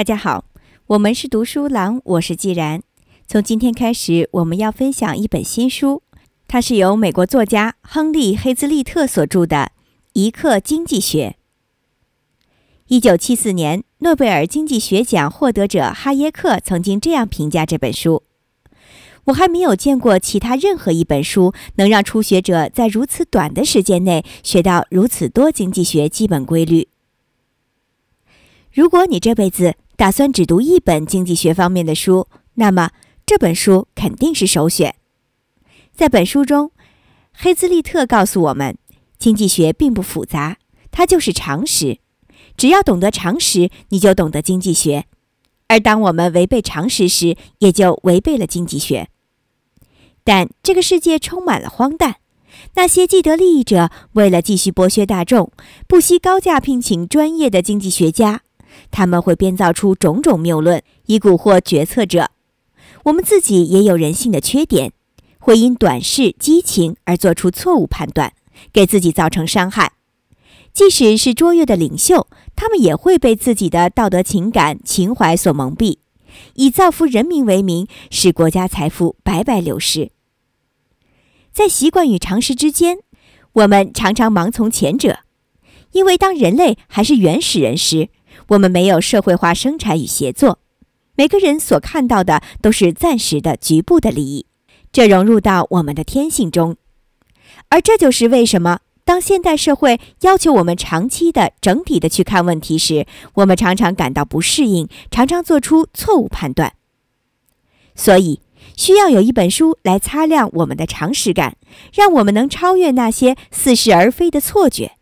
大家好，我们是读书郎，我是既然。从今天开始，我们要分享一本新书，它是由美国作家亨利·黑兹利特所著的《一课经济学》。一九七四年，诺贝尔经济学奖获得者哈耶克曾经这样评价这本书：“我还没有见过其他任何一本书能让初学者在如此短的时间内学到如此多经济学基本规律。”如果你这辈子打算只读一本经济学方面的书，那么这本书肯定是首选。在本书中，黑兹利特告诉我们，经济学并不复杂，它就是常识。只要懂得常识，你就懂得经济学。而当我们违背常识时，也就违背了经济学。但这个世界充满了荒诞，那些既得利益者为了继续剥削大众，不惜高价聘请专业的经济学家。他们会编造出种种谬论，以蛊惑决策者。我们自己也有人性的缺点，会因短视、激情而做出错误判断，给自己造成伤害。即使是卓越的领袖，他们也会被自己的道德情感、情怀所蒙蔽，以造福人民为名，使国家财富白白流失。在习惯与常识之间，我们常常盲从前者，因为当人类还是原始人时。我们没有社会化生产与协作，每个人所看到的都是暂时的、局部的利益，这融入到我们的天性中。而这就是为什么，当现代社会要求我们长期的、整体的去看问题时，我们常常感到不适应，常常做出错误判断。所以，需要有一本书来擦亮我们的常识感，让我们能超越那些似是而非的错觉，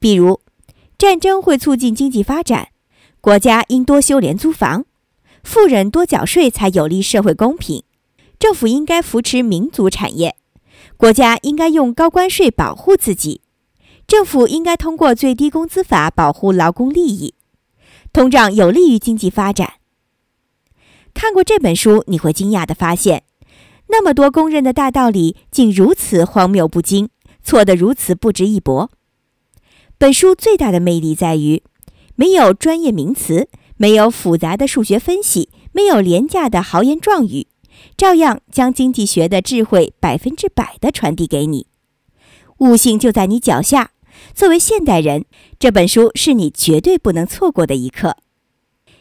比如。战争会促进经济发展，国家应多修廉租房，富人多缴税才有利社会公平。政府应该扶持民族产业，国家应该用高关税保护自己。政府应该通过最低工资法保护劳工利益。通胀有利于经济发展。看过这本书，你会惊讶地发现，那么多公认的大道理竟如此荒谬不经，错得如此不值一驳。本书最大的魅力在于，没有专业名词，没有复杂的数学分析，没有廉价的豪言壮语，照样将经济学的智慧百分之百的传递给你。悟性就在你脚下。作为现代人，这本书是你绝对不能错过的一课。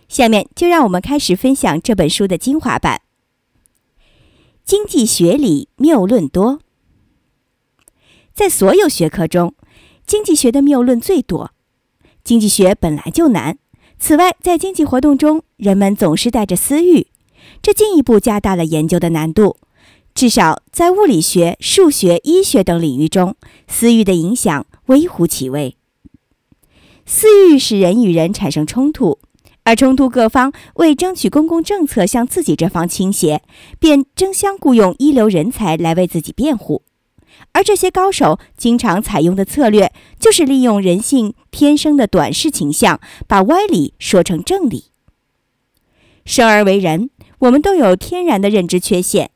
下面就让我们开始分享这本书的精华版。经济学里谬论多，在所有学科中。经济学的谬论最多，经济学本来就难。此外，在经济活动中，人们总是带着私欲，这进一步加大了研究的难度。至少在物理学、数学、医学等领域中，私欲的影响微乎其微。私欲使人与人产生冲突，而冲突各方为争取公共政策向自己这方倾斜，便争相雇佣一流人才来为自己辩护。而这些高手经常采用的策略，就是利用人性天生的短视倾向，把歪理说成正理。生而为人，我们都有天然的认知缺陷，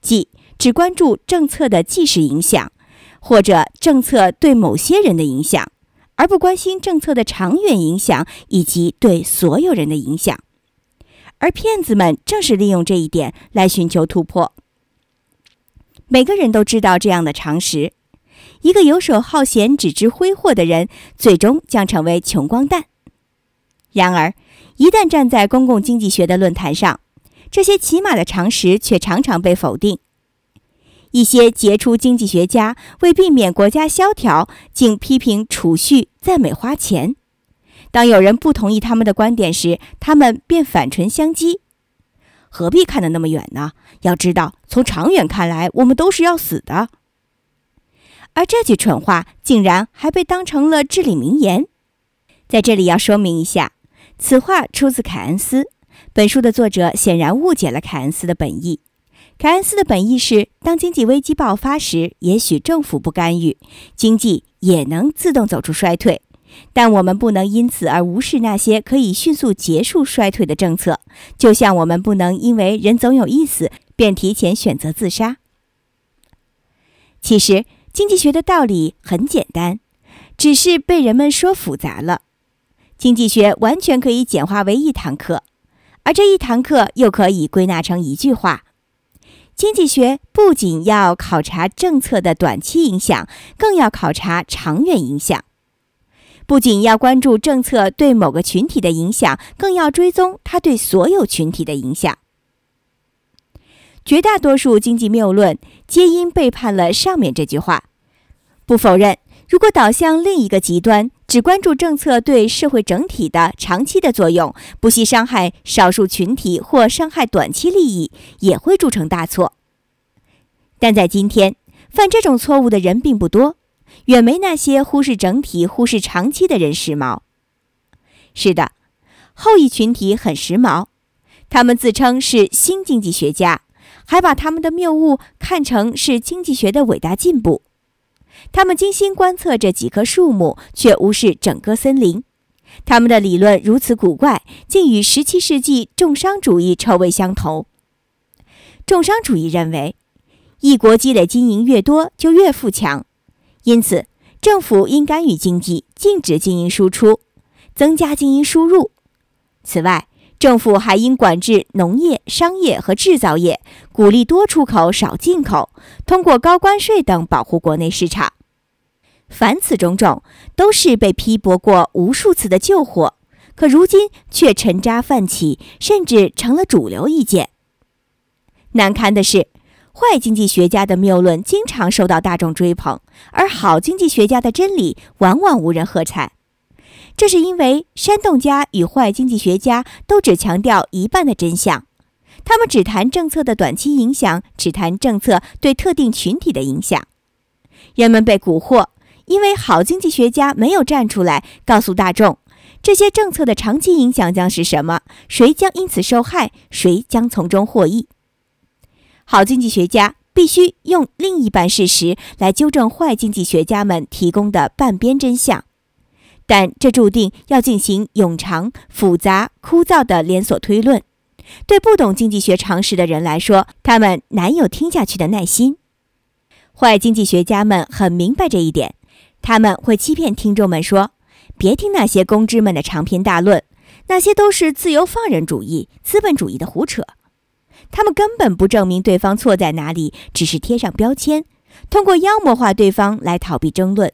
即只关注政策的即时影响，或者政策对某些人的影响，而不关心政策的长远影响以及对所有人的影响。而骗子们正是利用这一点来寻求突破。每个人都知道这样的常识：一个游手好闲、只知挥霍的人，最终将成为穷光蛋。然而，一旦站在公共经济学的论坛上，这些起码的常识却常常被否定。一些杰出经济学家为避免国家萧条，竟批评储蓄、赞美花钱。当有人不同意他们的观点时，他们便反唇相讥。何必看得那么远呢？要知道，从长远看来，我们都是要死的。而这句蠢话竟然还被当成了至理名言。在这里要说明一下，此话出自凯恩斯。本书的作者显然误解了凯恩斯的本意。凯恩斯的本意是，当经济危机爆发时，也许政府不干预，经济也能自动走出衰退。但我们不能因此而无视那些可以迅速结束衰退的政策，就像我们不能因为人总有意思便提前选择自杀。其实，经济学的道理很简单，只是被人们说复杂了。经济学完全可以简化为一堂课，而这一堂课又可以归纳成一句话：经济学不仅要考察政策的短期影响，更要考察长远影响；不仅要关注政策对某个群体的影响，更要追踪它对所有群体的影响。绝大多数经济谬论皆因背叛了上面这句话。不否认，如果导向另一个极端，只关注政策对社会整体的长期的作用，不惜伤害少数群体或伤害短期利益，也会铸成大错。但在今天，犯这种错误的人并不多，远没那些忽视整体、忽视长期的人时髦。是的，后一群体很时髦，他们自称是新经济学家。还把他们的谬误看成是经济学的伟大进步。他们精心观测这几棵树木，却无视整个森林。他们的理论如此古怪，竟与十七世纪重商主义臭味相投。重商主义认为，一国积累经营越多，就越富强，因此政府应干预经济，禁止经营输出，增加经营输入。此外，政府还应管制农业、商业和制造业，鼓励多出口、少进口，通过高关税等保护国内市场。凡此种种，都是被批驳过无数次的旧货，可如今却沉渣泛起，甚至成了主流意见。难堪的是，坏经济学家的谬论经常受到大众追捧，而好经济学家的真理往往无人喝彩。这是因为煽动家与坏经济学家都只强调一半的真相，他们只谈政策的短期影响，只谈政策对特定群体的影响。人们被蛊惑，因为好经济学家没有站出来告诉大众这些政策的长期影响将是什么，谁将因此受害，谁将从中获益。好经济学家必须用另一半事实来纠正坏经济学家们提供的半边真相。但这注定要进行冗长、复杂、枯燥的连锁推论，对不懂经济学常识的人来说，他们难有听下去的耐心。坏经济学家们很明白这一点，他们会欺骗听众们说：“别听那些公知们的长篇大论，那些都是自由放任主义、资本主义的胡扯。他们根本不证明对方错在哪里，只是贴上标签，通过妖魔化对方来逃避争论。”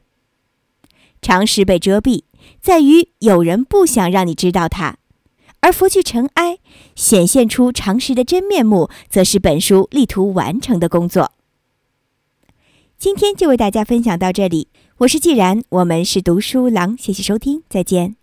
常识被遮蔽，在于有人不想让你知道它；而拂去尘埃，显现出常识的真面目，则是本书力图完成的工作。今天就为大家分享到这里，我是既然，我们是读书郎，谢谢收听，再见。